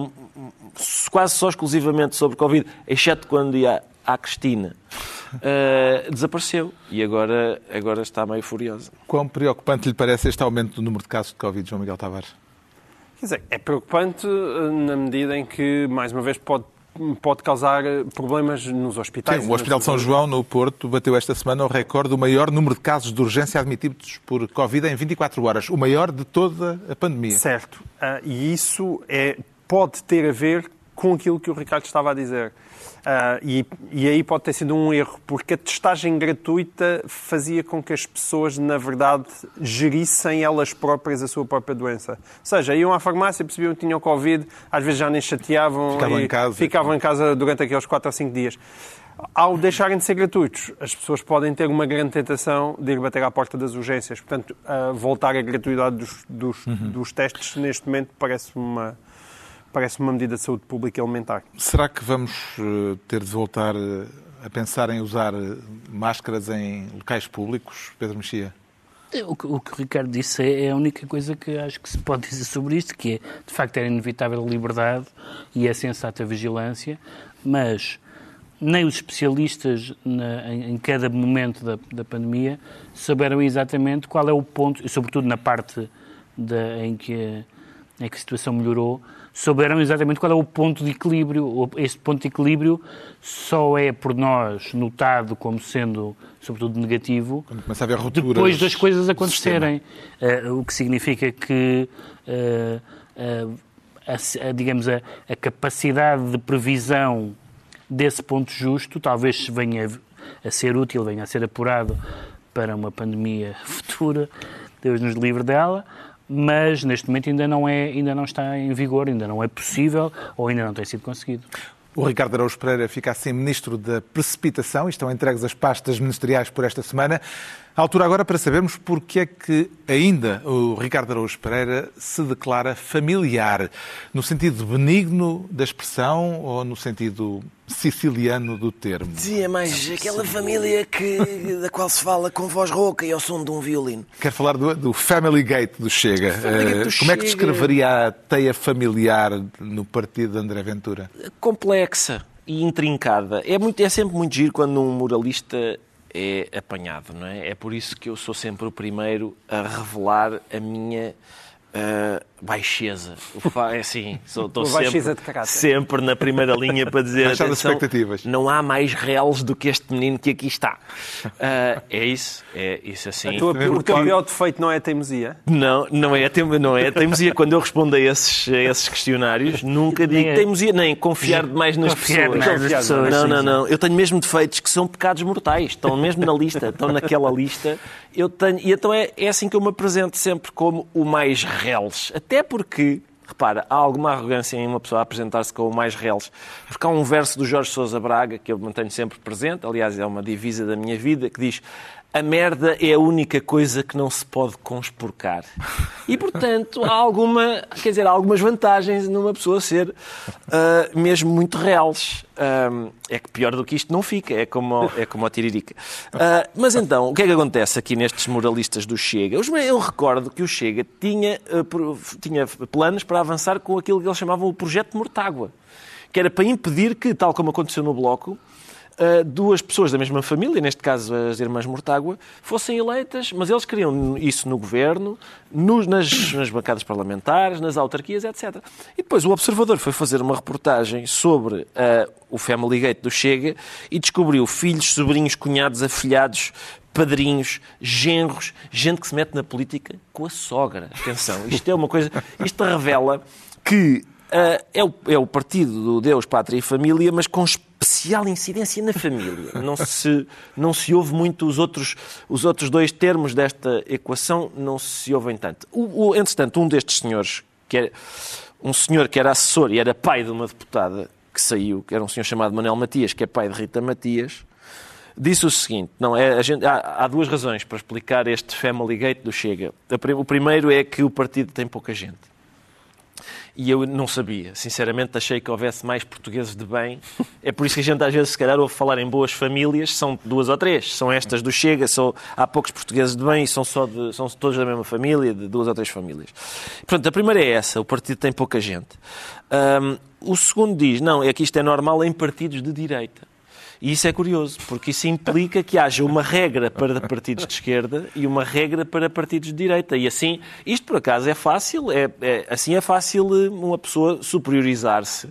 quase só exclusivamente sobre Covid, exceto quando ia à Cristina, eh, desapareceu. E agora, agora está meio furiosa.
Quão preocupante lhe parece este aumento do número de casos de Covid, João Miguel Tavares?
Quer dizer, é preocupante eh, na medida em que, mais uma vez, pode pode causar problemas nos hospitais.
Sim, o Hospital de São João, no Porto, bateu esta semana o recorde do maior número de casos de urgência admitidos por Covid em 24 horas, o maior de toda a pandemia.
Certo. Uh, e isso é, pode ter a ver com aquilo que o Ricardo estava a dizer. Uh, e, e, aí pode ter sido um erro, porque a testagem gratuita fazia com que as pessoas, na verdade, gerissem elas próprias a sua própria doença. Ou seja, iam à farmácia, percebiam que tinham Covid, às vezes já nem chateavam
ficavam, em casa.
ficavam em casa durante aqueles 4 ou 5 dias. Ao deixarem de ser gratuitos, as pessoas podem ter uma grande tentação de ir bater à porta das urgências. Portanto, uh, voltar à gratuidade dos, dos, uhum. dos testes, neste momento, parece-me uma, parece uma medida de saúde pública elementar.
Será que vamos eh, ter de voltar eh, a pensar em usar eh, máscaras em locais públicos, Pedro Mexia?
O que, o que o Ricardo disse é, é a única coisa que acho que se pode dizer sobre isto, que é, de facto, era inevitável a liberdade e é sensata a vigilância, mas nem os especialistas na, em, em, cada momento da, da, pandemia souberam exatamente qual é o ponto, e sobretudo na parte da, em, que, em que a situação melhorou, souberam exatamente qual é o ponto de equilíbrio. Este ponto de equilíbrio só é por nós notado como sendo, sobretudo, negativo depois das coisas acontecerem. Uh, o que significa que, uh, uh, a, a, digamos, a, a, capacidade de previsão desse ponto justo talvez venha a ser útil, venha a ser apurado para uma pandemia (laughs) futura. Deus nos livre dela mas neste momento ainda não, é, ainda não está em vigor, ainda não é possível ou ainda não tem sido conseguido.
O Ricardo Araújo Pereira fica assim ministro da precipitação e estão entregues as pastas ministeriais por esta semana. A altura agora para sabermos porque é que ainda o Ricardo Araújo Pereira se declara familiar, no sentido benigno da expressão ou no sentido siciliano do termo.
Sim, é mais aquela família que, da qual se fala com voz rouca e ao som de um violino.
Quero falar do, do Family Gate do Chega. Gate do como é que descreveria a teia familiar no partido de André Ventura?
Complexa e intrincada. É, muito, é sempre muito giro quando um moralista é apanhado, não é? É por isso que eu sou sempre o primeiro a revelar a minha uh, baixeza. É assim, estou sempre, sempre na primeira linha para dizer atenção,
expectativas.
não há mais reles do que este menino que aqui está. Uh, é isso, é isso assim.
Tua, o teu pior defeito não é a teimosia?
Não, não é, não é a teimosia. Quando eu respondo a esses, a esses questionários, nunca digo teimosia, nem confiar demais nas
confiar
pessoas.
Mais nas pessoas.
Não, não, não. Eu tenho mesmo defeitos que são pecados mortais. Estão mesmo na lista, estão naquela lista. Eu tenho, e então é, é assim que eu me apresento sempre como o mais reles até porque, repara, há alguma arrogância em uma pessoa apresentar-se como mais reles. Porque há um verso do Jorge Sousa Braga, que eu mantenho sempre presente, aliás, é uma divisa da minha vida, que diz a merda é a única coisa que não se pode conspurcar. E, portanto, há alguma, quer dizer, algumas vantagens numa pessoa ser uh, mesmo muito reais. Uh, é que pior do que isto não fica, é como, é como a tiririca. Uh, mas então, o que é que acontece aqui nestes moralistas do Chega? Eu recordo que o Chega tinha, tinha planos para avançar com aquilo que eles chamavam o projeto Mortágua, que era para impedir que, tal como aconteceu no Bloco, uh, duas pessoas da mesma família, neste caso as irmãs Mortágua, fossem eleitas, mas eles queriam isso no governo, nas, nas bancadas parlamentares, nas autarquias, etc. E depois o Observador foi fazer uma reportagem sobre uh, o Family Gate do Chega e descobriu filhos, sobrinhos, cunhados, afilhados, padrinhos, genros, gente que se mete na política com a sogra. Atenção, isto é uma coisa. Isto revela que uh, é, o, é o partido do Deus, Pátria e Família, mas com especial incidência na família. Não se, não se ouve muito os outros, os outros dois termos desta equação, não se ouvem tanto. O, o, entretanto, um destes senhores, que era um senhor que era assessor e era pai de uma deputada que saiu, que era um senhor chamado Manuel Matias, que é pai de Rita Matias, disse o seguinte: não, é, gente, há, há, duas razões para explicar este Family Gate do Chega. O primeiro é que o partido tem pouca gente e eu não sabia. Sinceramente, achei que houvesse mais portugueses de bem. É por isso que a gente às vezes, se calhar, ouve falar em boas famílias, são duas ou três. São estas do Chega, são, há poucos portugueses de bem e são, só de, são todos da mesma família, de duas ou três famílias. Portanto, a primeira é essa, o partido tem pouca gente. Um, o segundo diz, não, é que isto é normal em partidos de direita. E isso é curioso, porque isso implica que haja uma regra para partidos de esquerda e uma regra para partidos de direita. E assim, isto por acaso é fácil, é, é- assim é fácil eh, uma pessoa superiorizar-se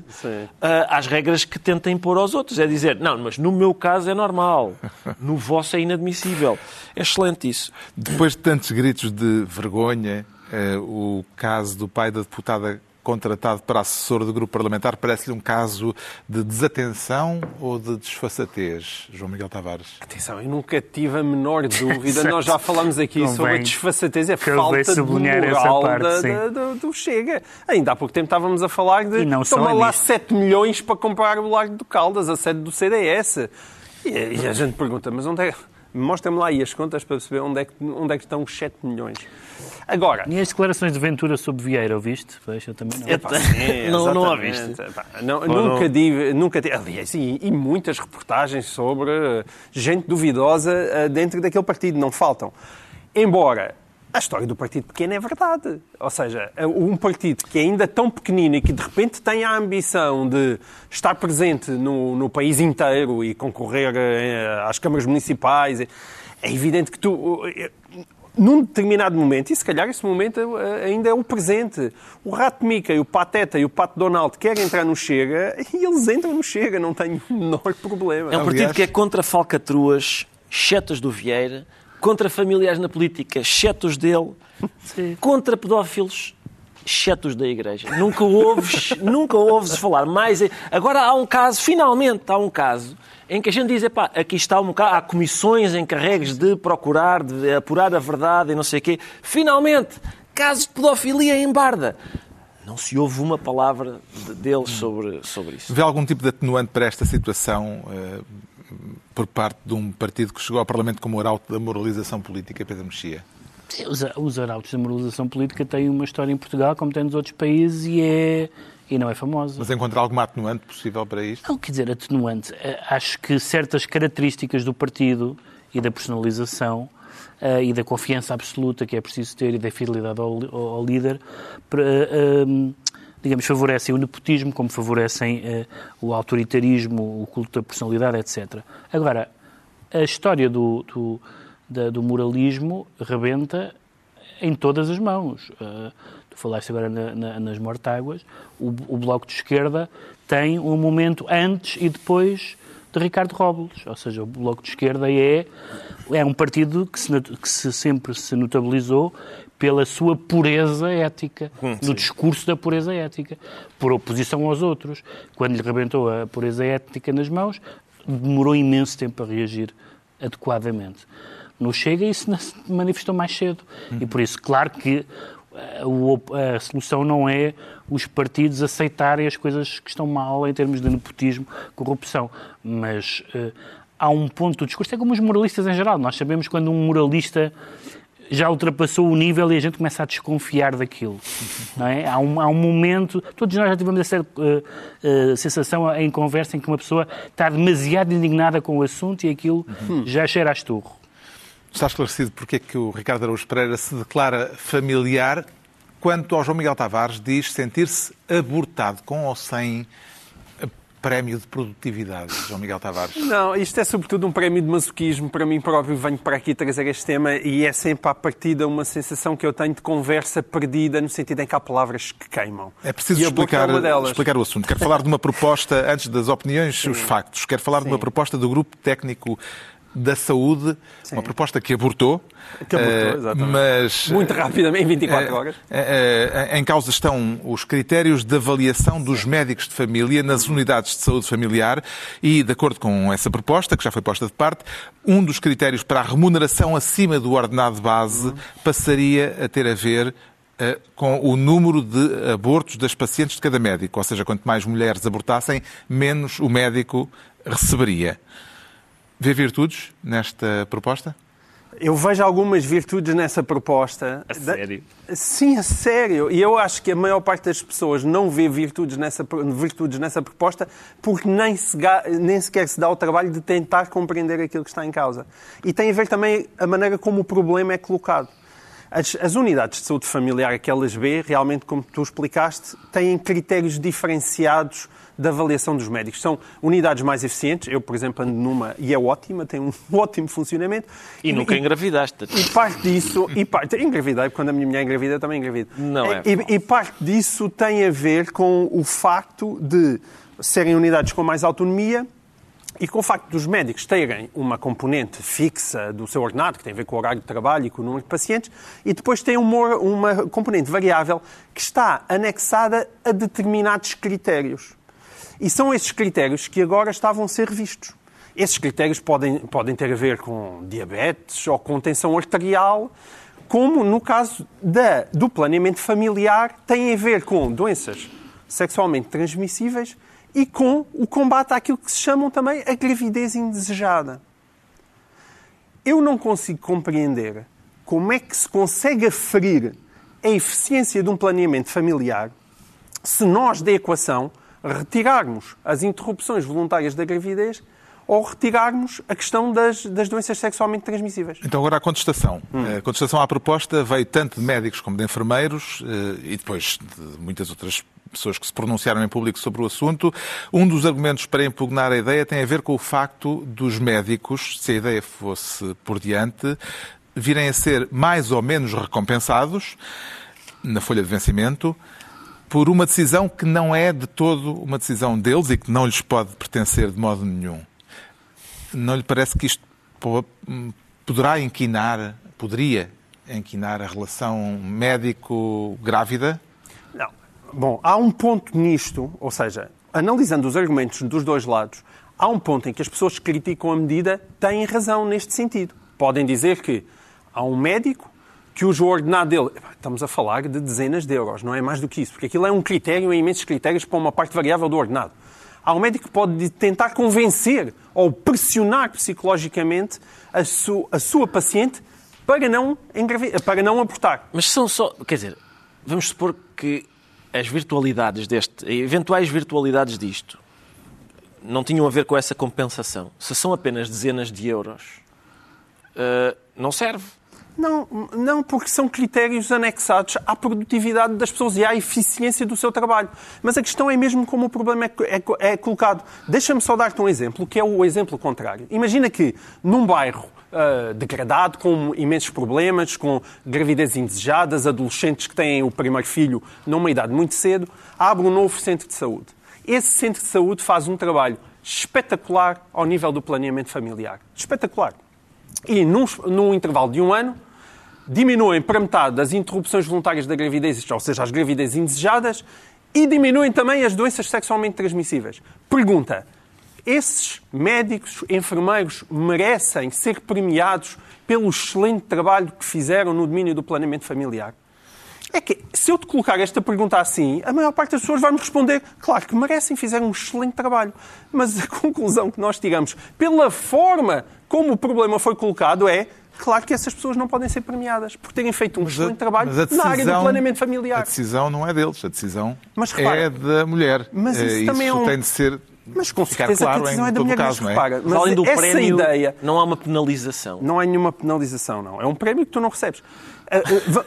ah, às regras que tenta impor aos outros. É dizer, não, mas no meu caso é normal, no vosso é inadmissível. É excelente isso.
Depois de tantos gritos de vergonha, eh, o caso do pai da deputada contratado para assessor do grupo parlamentar parece-lhe um caso de desatenção ou de desfaçatez, João Miguel Tavares?
Atenção, eu nunca tive a menor (laughs) dúvida. Nós já falamos aqui
Convém
sobre a desfaçatez, a
convém
falta de moral
parte,
da- da- do, Chega. Ainda há pouco tempo estávamos a falar de
E não só
toma
é
lá
nisto.
7 milhões para comprar o Largo do Caldas, a sede do CDS. E, e a gente pergunta, mas onde é... Mostra-me lá aí as contas para perceber onde é, que, onde é que estão os 7 milhões. Agora,
E as declarações de Ventura sobre Vieira, ouviste? Pois, eu também não.
Epá, (laughs) sim,
Não- não a
exatamente.
viste?
Epá, não- nunca
não?
tive, nunca tive, aliás, e, e muitas reportagens sobre eh, gente duvidosa eh, dentro daquele partido, não faltam. Embora a história do partido pequeno é verdade. Ou seja, um partido que é ainda tão pequenino e que de repente tem a ambição de estar presente no, no país inteiro e concorrer eh, às câmaras municipais, é evidente que tu eh, num determinado momento, e se calhar esse momento eh, ainda é o presente, o Rato Mica e o Pateta e o Pato Donald querem entrar no Chega (laughs) e eles entram no Chega, não tenho o menor problema.
É um partido
Aliás-
que é contra falcatruas, chetas do Vieira, contra familiares na política, chetos dele, contra pedófilos, chetos da Igreja. Nunca ouves, (laughs) nunca ouves falar mais. Agora há um caso, finalmente há um caso, em que a gente diz, epá, aqui está um caso, há comissões encarregues de procurar, de apurar a verdade e não sei o quê. Finalmente, casos de pedofilia em Barda. Não se ouve uma palavra de- deles sobre, sobre isso.
Vê algum tipo de atenuante para esta situação eh, por parte de um partido que chegou ao Parlamento como arauto da moralização política, Pedro Mexia?
Os, os arautos da moralização política têm uma história em Portugal, como tem nos outros países, e, é, e não é famosa.
Mas encontrar alguma atenuante possível para isto?
Não, quer dizer, atenuante. Eh, Acho que certas características do partido e da personalização eh, e da confiança absoluta que é preciso ter e da fidelidade ao, ao- líder, para, ehm, digamos, favorecem o nepotismo, como favorecem eh, o autoritarismo, o culto da personalidade, etc. Agora, a história do, do, da- do moralismo rebenta em todas as mãos. Uh, tu falaste agora na- na- nas mortáguas. O, o Bloco de Esquerda tem um momento antes e depois de Ricardo Robles. Ou seja, o Bloco de Esquerda é, é um partido que, se, que se sempre se notabilizou pela sua pureza ética, no discurso da pureza ética, por oposição aos outros. Quando lhe rebentou a pureza ética nas mãos, demorou imenso tempo a reagir adequadamente. No Chega isso se manifestou mais cedo. E por isso, claro que eh, a solução não é os partidos aceitarem as coisas que estão mal em termos de nepotismo, corrupção. Mas eh, há um ponto do discurso, é como os moralistas em geral. Nós sabemos quando um moralista já ultrapassou o nível e a gente começa a desconfiar daquilo. Não é? há, um, há um momento, todos nós já tivemos essa eh, eh, sensação em conversa em que uma pessoa está demasiado indignada com o assunto e aquilo já cheira a esturro.
Está esclarecido porque é que o Ricardo Araújo Pereira se declara familiar quanto ao João Miguel Tavares diz sentir-se abortado com ou sem prémio de produtividade, João Miguel Tavares.
Não, isto é sobretudo um prémio de masoquismo. Para mim próprio venho para aqui trazer este tema e é sempre à partida uma sensação que eu tenho de conversa perdida, no sentido em que há palavras que queimam.
É preciso explicar,
é delas.
explicar o assunto. Quero falar de uma proposta, antes das opiniões, os factos. Quero falar de uma proposta do Grupo Técnico da Saúde, uma proposta que abortou,
Que abortou,
eh,
exatamente.
mas
Muito rapidamente, em 24
Eh,
horas.
eh, Em causa estão os critérios de avaliação dos médicos de família nas unidades de saúde familiar e, de acordo com essa proposta, que já foi posta de parte, um dos critérios para a remuneração acima do ordenado base passaria a ter a ver eh, com o número de abortos das pacientes de cada médico. Ou seja, quanto mais mulheres abortassem, menos o médico receberia. Vê virtudes nesta proposta?
Eu vejo algumas virtudes nessa proposta.
A sério?
Sim, a sério. E eu acho que a maior parte das pessoas não vê virtudes nessa, virtudes nessa proposta porque nem, se, ga- nem sequer se dá o trabalho de tentar compreender aquilo que está em causa. E tem a ver também a maneira como o problema é colocado. As, as unidades de saúde familiar, aquelas B, realmente, como tu explicaste, têm critérios diferenciados da avaliação dos médicos. São unidades mais eficientes. Eu, por exemplo, ando numa e é ótima, tem um (laughs) ótimo funcionamento.
E nunca engravidaste.
E parte disso, e parte, engravidei, quando a minha mulher engravida, também engravido.
Não é.
E, e parte disso tem a ver com o facto de serem unidades com mais autonomia e com o facto dos médicos terem uma componente fixa do seu ordenado, que tem a ver com o horário de trabalho e com o número de pacientes, e depois tem uma, uma componente variável que está anexada a determinados critérios. E são esses critérios que agora estavam a ser revistos. Esses critérios podem, podem ter a ver com diabetes ou com tensão arterial, como no caso da, do planeamento familiar, tem a ver com doenças sexualmente transmissíveis e com o combate àquilo que se chamam também a gravidez indesejada. Eu não consigo compreender como é que se consegue aferir a eficiência de um planeamento familiar se nós da equação retirarmos as interrupções voluntárias da gravidez ou retirarmos a questão das, das doenças sexualmente transmissíveis.
Então agora a contestação. A contestação à proposta veio tanto de médicos como de enfermeiros eh, e depois de muitas outras pessoas que se pronunciaram em público sobre o assunto. Um dos argumentos para impugnar a ideia tem a ver com o facto dos médicos, se a ideia fosse por diante, virem a ser mais ou menos recompensados na folha de vencimento por uma decisão que não é de todo uma decisão deles e que não lhes pode pertencer de modo nenhum. Não lhe parece que isto po- poderá inquinar, poderia inquinar a relação médico-grávida?
Não. Bom, há um ponto nisto, ou seja, analisando os argumentos dos dois lados, há um ponto em que as pessoas que criticam a medida têm razão neste sentido. Podem dizer que há um médico que o ordenado dele. Estamos a falar de dezenas de euros, não é mais do que isso, porque aquilo é um critério, em imensos critérios para uma parte variável do ordenado. Há um médico que pode tentar convencer ou pressionar psicologicamente a, su- a sua paciente para não, para não abortar.
Mas são só. Quer dizer, vamos supor que as virtualidades deste. eventuais virtualidades disto não tinham a ver com essa compensação. Se são apenas dezenas de euros, eh, não serve.
Não, não, porque são critérios anexados à produtividade das pessoas e à eficiência do seu trabalho. Mas a questão é mesmo como o problema é, é- é colocado. Deixa-me só dar-te um exemplo, que é o exemplo contrário. Imagina que num bairro ah, degradado, com imensos problemas, com gravidez indesejadas, adolescentes que têm o primeiro filho numa idade muito cedo, abre um novo centro de saúde. Esse centro de saúde faz um trabalho espetacular ao nível do planeamento familiar. Espetacular. E num, num intervalo de um ano, diminuem para metade as interrupções voluntárias da gravidez, ou seja, as gravidezes indesejadas, e diminuem também as doenças sexualmente transmissíveis. Pergunta: esses médicos, enfermeiros, merecem ser premiados pelo excelente trabalho que fizeram no domínio do planeamento familiar? É que, se eu te colocar esta pergunta assim, a maior parte das pessoas vai-me responder, claro que merecem, fizeram um excelente trabalho. Mas a (laughs) conclusão que nós tiramos, pela forma como o problema foi colocado, é, claro que essas pessoas não podem ser premiadas por terem feito um excelente trabalho
Mas a
na área do
decisão-
planeamento
A
familiar.
decisão não é deles, a decisão
Mas repara-
é da mulher.
Mas isso
Eh,
também é um-
tem de ser
Mas com
ficar
certeza
claro
que a decisão
em
é da
todo o
mulher,
caso,
mas
não é?
repara,
Mas
mas
além do
essa
prémio,
ideia...
não há uma penalização.
Não há nenhuma penalização, não. É um prémio que tu não recebes. (laughs) Va-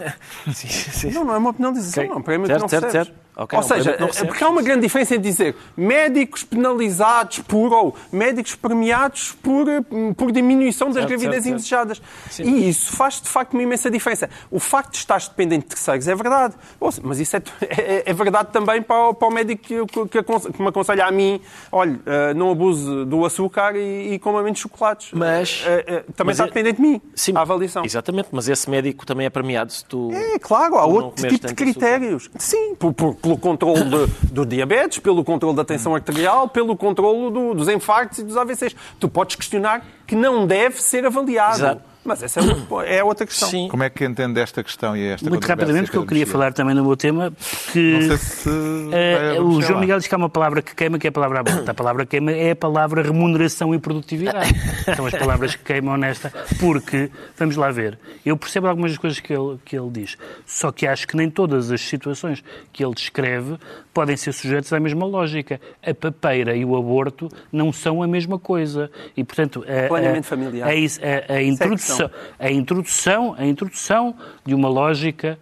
Sim, sim.
Não, não é uma penalização,
Ok.
não. É um prémio
Certo,
que não
certo,
recebes.
certo. Ok,
ou
prémio
seja,
não
é
recebes.
porque há uma grande diferença em dizer médicos penalizados por ou médicos premiados por, eh, por diminuição das
Certo,
gravidezes
certo,
indesejadas. E isso faz, de facto, uma imensa diferença. O facto de estares dependente de terceiros é verdade. Ou seja, Mas isso é, (laughs) é- é verdade também para o, para o médico que, que, aconse- que me aconselha a mim, olha, eh, não abuse do açúcar e, e coma menos chocolates.
Mas-
Eh, eh, também
mas
está
é-
dependente de mim,
Sim,
a avaliação.
Exatamente, mas esse médico também é premiado se tu.
É, claro, há
não
outro tipo de
açúcar.
critérios. Sim, por- por- pelo controle de- do diabetes, pelo controle da tensão arterial, pelo controle do- dos infartos e dos AVCs. Tu podes questionar que não deve ser avaliado.
Exato.
Mas essa é outra, é outra questão.
Sim.
Como é que entende esta questão e esta
Muito rapidamente, porque eu queria falar também do meu tema, porque
Não sei se vai
o João
lá.
Miguel diz que há uma palavra que queima, que é a palavra aborto. A palavra que queima é a palavra remuneração e produtividade. São as palavras que queimam nesta, porque, vamos lá ver, eu percebo algumas das coisas que ele, que ele diz, só que acho que nem todas as situações que ele descreve podem ser sujeitas à mesma lógica. A papeira e o aborto não são a mesma coisa. E, portanto, a,
Planeamento
a-
familiar.
a, is- a- a introdução introdução, a introdução, a introdução de uma lógica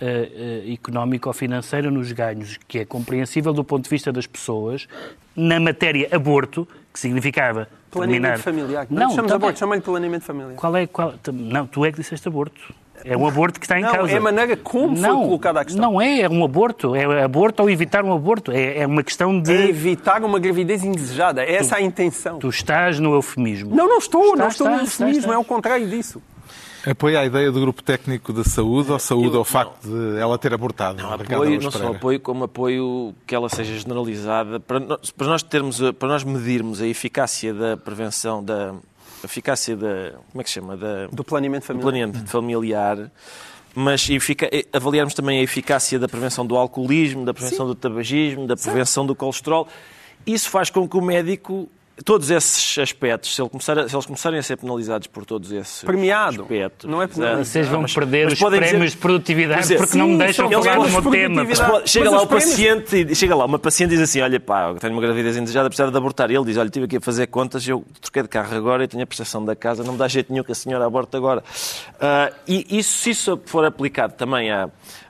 uh, uh, económico-financeira nos ganhos, que é compreensível do ponto de vista das pessoas, na matéria aborto, que significava
Planeamento
terminar...
familiar. Não,
Não,
chamamos
também-
aborto, chama-lhe planeamento familiar.
Qual é, qual... Não, tu é que disseste aborto. É um aborto que está em
Não,
causa.
é a maneira como foi
não,
colocada a questão.
Não é, é um aborto. É aborto ou evitar um aborto. É, é uma questão de...
É evitar uma gravidez indesejada. É essa a intenção.
Tu estás no eufemismo.
Não, não estou,
Estás,
não estou no
estás, estás,
eufemismo, é
estás.
o contrário disso.
Apoia a ideia do grupo técnico de saúde ou saúde
Eu-
ao facto de ela ter abortado?
Não, apoio, não só apoio, como apoio que ela seja generalizada para nós, para nós termos, para nós medirmos a eficácia da prevenção, da eficácia da, como é que se chama, da,
Do planeamento
do
familiar.
planeamento familiar, mas efica- avaliarmos também a eficácia da prevenção do alcoolismo, da prevenção do tabagismo, da prevenção do colesterol. Isso faz com que o médico, todos esses aspectos, se, ele começar a- se eles começarem a ser penalizados por todos esses
Premiado.
aspectos,
Não é penalizado.
Vocês vão
mas-
perder
mas
os prémios
dizer-
de produtividade
dizer,
porque não me
sim,
deixam falar do
prémios
meu tema.
Chega lá o
prémios-
paciente e chega lá uma paciente e diz assim: Olha, pá, eu tenho uma gravidez indesejada, precisava de abortar. E ele diz: Olha, estive aqui a fazer contas, eu troquei de carro agora e tenho a prestação da casa, não me dá jeito nenhum que a senhora aborte agora. Ah, e isso, se isso for aplicado também a,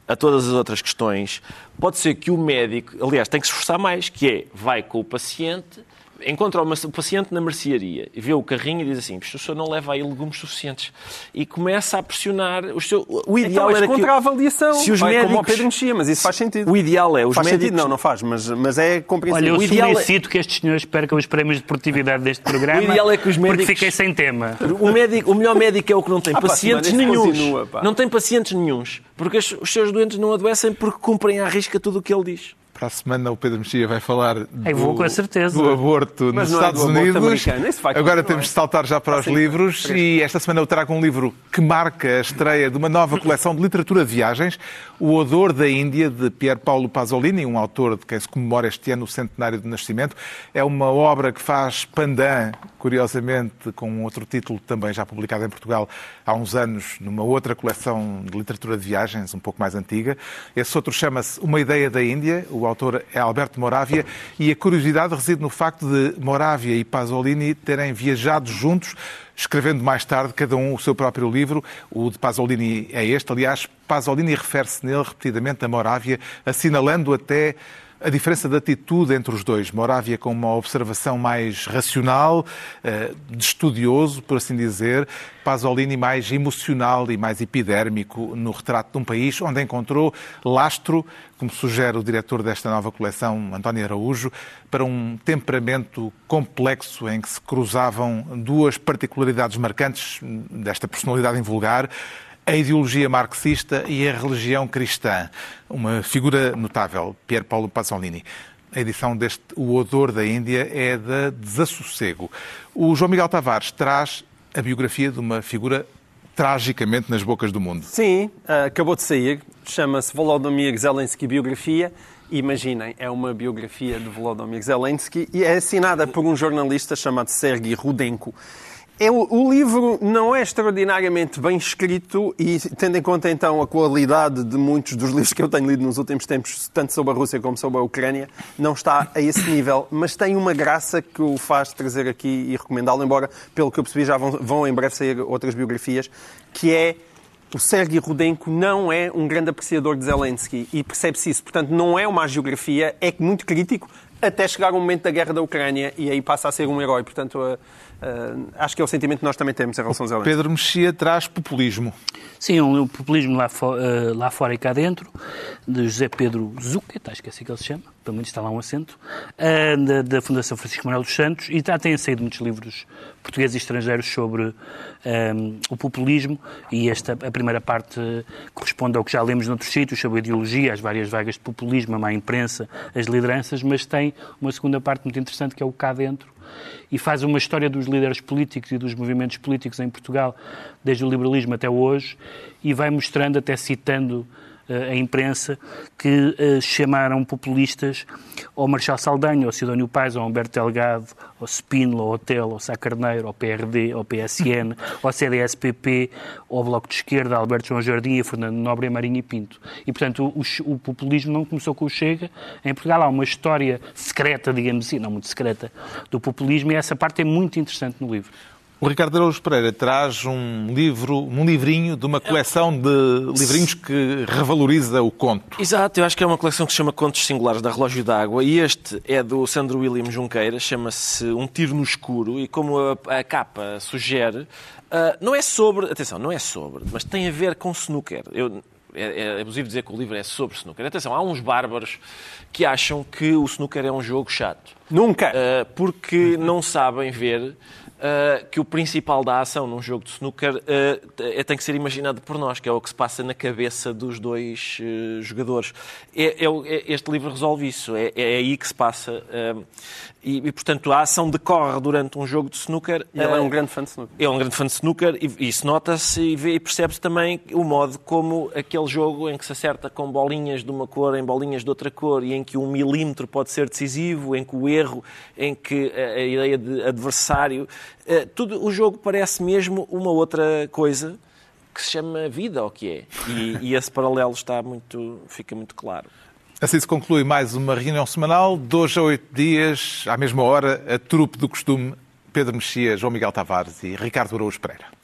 a todas as outras questões, pode ser que o médico, aliás, tem que se esforçar mais, que é vai com o paciente. Encontra uma- o paciente na mercearia e vê o carrinho e diz assim: "Isto o senhor não leva aí legumes suficientes. E começa a pressionar. O, seu, o ideal
Então,
era que.
contra a avaliação.
Se os
Vai, Como o
médicos-
Pedro mexia, mas isso faz sentido.
O ideal é os
faz
médicos.
sentido, não, não faz, mas, mas é compreensível.
Olha, eu
O ideal é-
solicito que estes senhores percam os prémios de produtividade deste programa
O ideal é que os médicos-
porque fiquei sem tema.
O, médico, o melhor médico é o que não tem
Ah,
pacientes
continua, pá.
não tem pacientes nenhuns. Porque os, os seus doentes não adoecem porque cumprem à risca tudo o que ele diz.
Para a semana o Pedro Mexia vai falar
Eu vou com a certeza.
do aborto
Mas
nos
não é
Estados
do aborto
Unidos. Agora temos de saltar já para os
sim,
livros
fresco.
e esta semana eu trago um livro que marca a estreia de uma nova coleção de literatura de viagens, O Odor da Índia, de Pier Paolo Pasolini, um autor de quem se comemora este ano o centenário de nascimento. É uma obra que faz pandan, curiosamente, com um outro título também já publicado em Portugal há uns anos, numa outra coleção de literatura de viagens, um pouco mais antiga. Esse outro chama-se Uma Ideia da Índia, o autor é Alberto Moravia, e a curiosidade reside no facto de Moravia e Pasolini terem viajado juntos, escrevendo mais tarde cada um o seu próprio livro. O de Pasolini é este. Aliás, Pasolini refere-se nele repetidamente a Moravia, assinalando até a diferença de atitude entre os dois. Moravia com uma observação mais racional, eh, de estudioso, por assim dizer. Pasolini mais emocional e mais epidérmico no retrato de um país onde encontrou lastro, como sugere o diretor desta nova coleção, António Araújo, para um temperamento complexo em que se cruzavam duas particularidades marcantes desta personalidade invulgar a ideologia marxista e a religião cristã. Uma figura notável, Pier Paolo Pasolini. A edição deste O Odor da Índia é da Desassossego. O João Miguel Tavares traz a biografia de uma figura tragicamente nas bocas do mundo.
Sim, ah, acabou de sair. Chama-se Volodymyr Zelensky Biografia. Imaginem, é uma biografia de Volodymyr Zelensky e é assinada por um jornalista chamado Sergei Rudenko. É, o, livro não é extraordinariamente bem escrito e, tendo em conta então a qualidade de muitos dos livros que eu tenho lido nos últimos tempos, tanto sobre a Rússia como sobre a Ucrânia, não está a esse nível, mas tem uma graça que o faz trazer aqui e recomendá-lo, embora, pelo que eu percebi, já vão, vão em breve sair outras biografias, que é o Sergei Rudenko não é um grande apreciador de Zelensky e percebe-se isso. Portanto, não é uma geografia, é muito crítico até chegar o momento da guerra da Ucrânia e aí passa a ser um herói. Portanto, uh, uh, acho que é o sentimento que nós também temos em relação a Zelensky.
Pedro Mexia traz populismo.
Sim, um populismo lá, fo- eh, lá fora e cá dentro, de José Pedro Zucchet, acho que é assim que ele se chama, pelo menos está lá um acento, eh, da, da Fundação Francisco Manuel dos Santos, e já têm saído muitos livros portugueses e estrangeiros sobre eh, o populismo, e esta, a primeira parte corresponde ao que já lemos noutros sítios, sobre a ideologia, as várias vagas de populismo, a má imprensa, as lideranças, mas tem uma segunda parte muito interessante que é o cá dentro, e faz uma história dos líderes políticos e dos movimentos políticos em Portugal, desde o liberalismo até hoje, e vai mostrando, até citando a imprensa, que eh, chamaram populistas ao Marchal Saldanha, ao Sidónio Pais, ao Humberto Delgado, ao Spínola, ao Otelo, ao Sá Carneiro, ao PRD, ao PSN, (laughs) ao CDS-PP, ao Bloco de Esquerda, a Alberto João Jardim, a Fernando Nobre e a Marinho Pinto. E, portanto, o- o populismo não começou com o Chega. Em Portugal há uma história secreta, digamos assim, não muito secreta, do populismo e essa parte é muito interessante no livro.
O Ricardo Araújo Pereira traz um livro, um livrinho de uma coleção de livrinhos que revaloriza o conto.
Exato, eu acho que é uma coleção que se chama Contos Singulares da Relógio d'Água e este é do Sandro William Junqueira, chama-se Um Tiro no Escuro e como a, a capa sugere, uh, não é sobre, atenção, não é sobre, mas tem a ver com snooker. Eu, é, é abusivo dizer que o livro é sobre snooker. Atenção, há uns bárbaros que acham que o snooker é um jogo chato.
Nunca!
Uh, porque não sabem ver uh, que o principal da ação num jogo de snooker uh, tem que ser imaginado por nós, que é o que se passa na cabeça dos dois uh, jogadores. É, é, é, este livro resolve isso, é, é aí que se passa. E, e, portanto, a ação decorre durante um jogo de snooker.
E ele é um grande fã de snooker.
É um grande fã de snooker e isso nota-se e, e percebe-se também o modo como aquele jogo em que se acerta com bolinhas de uma cor em bolinhas de outra cor e em que um milímetro pode ser decisivo, em que o erro, em que a, a ideia de adversário eh, tudo, o jogo parece mesmo uma outra coisa que se chama vida, ou que é. E, e esse paralelo está muito, fica muito claro.
Assim se conclui mais uma reunião semanal, dois a oito dias, à mesma hora, a trupe do costume, Pedro Mexia, João Miguel Tavares e Ricardo Araújo Pereira.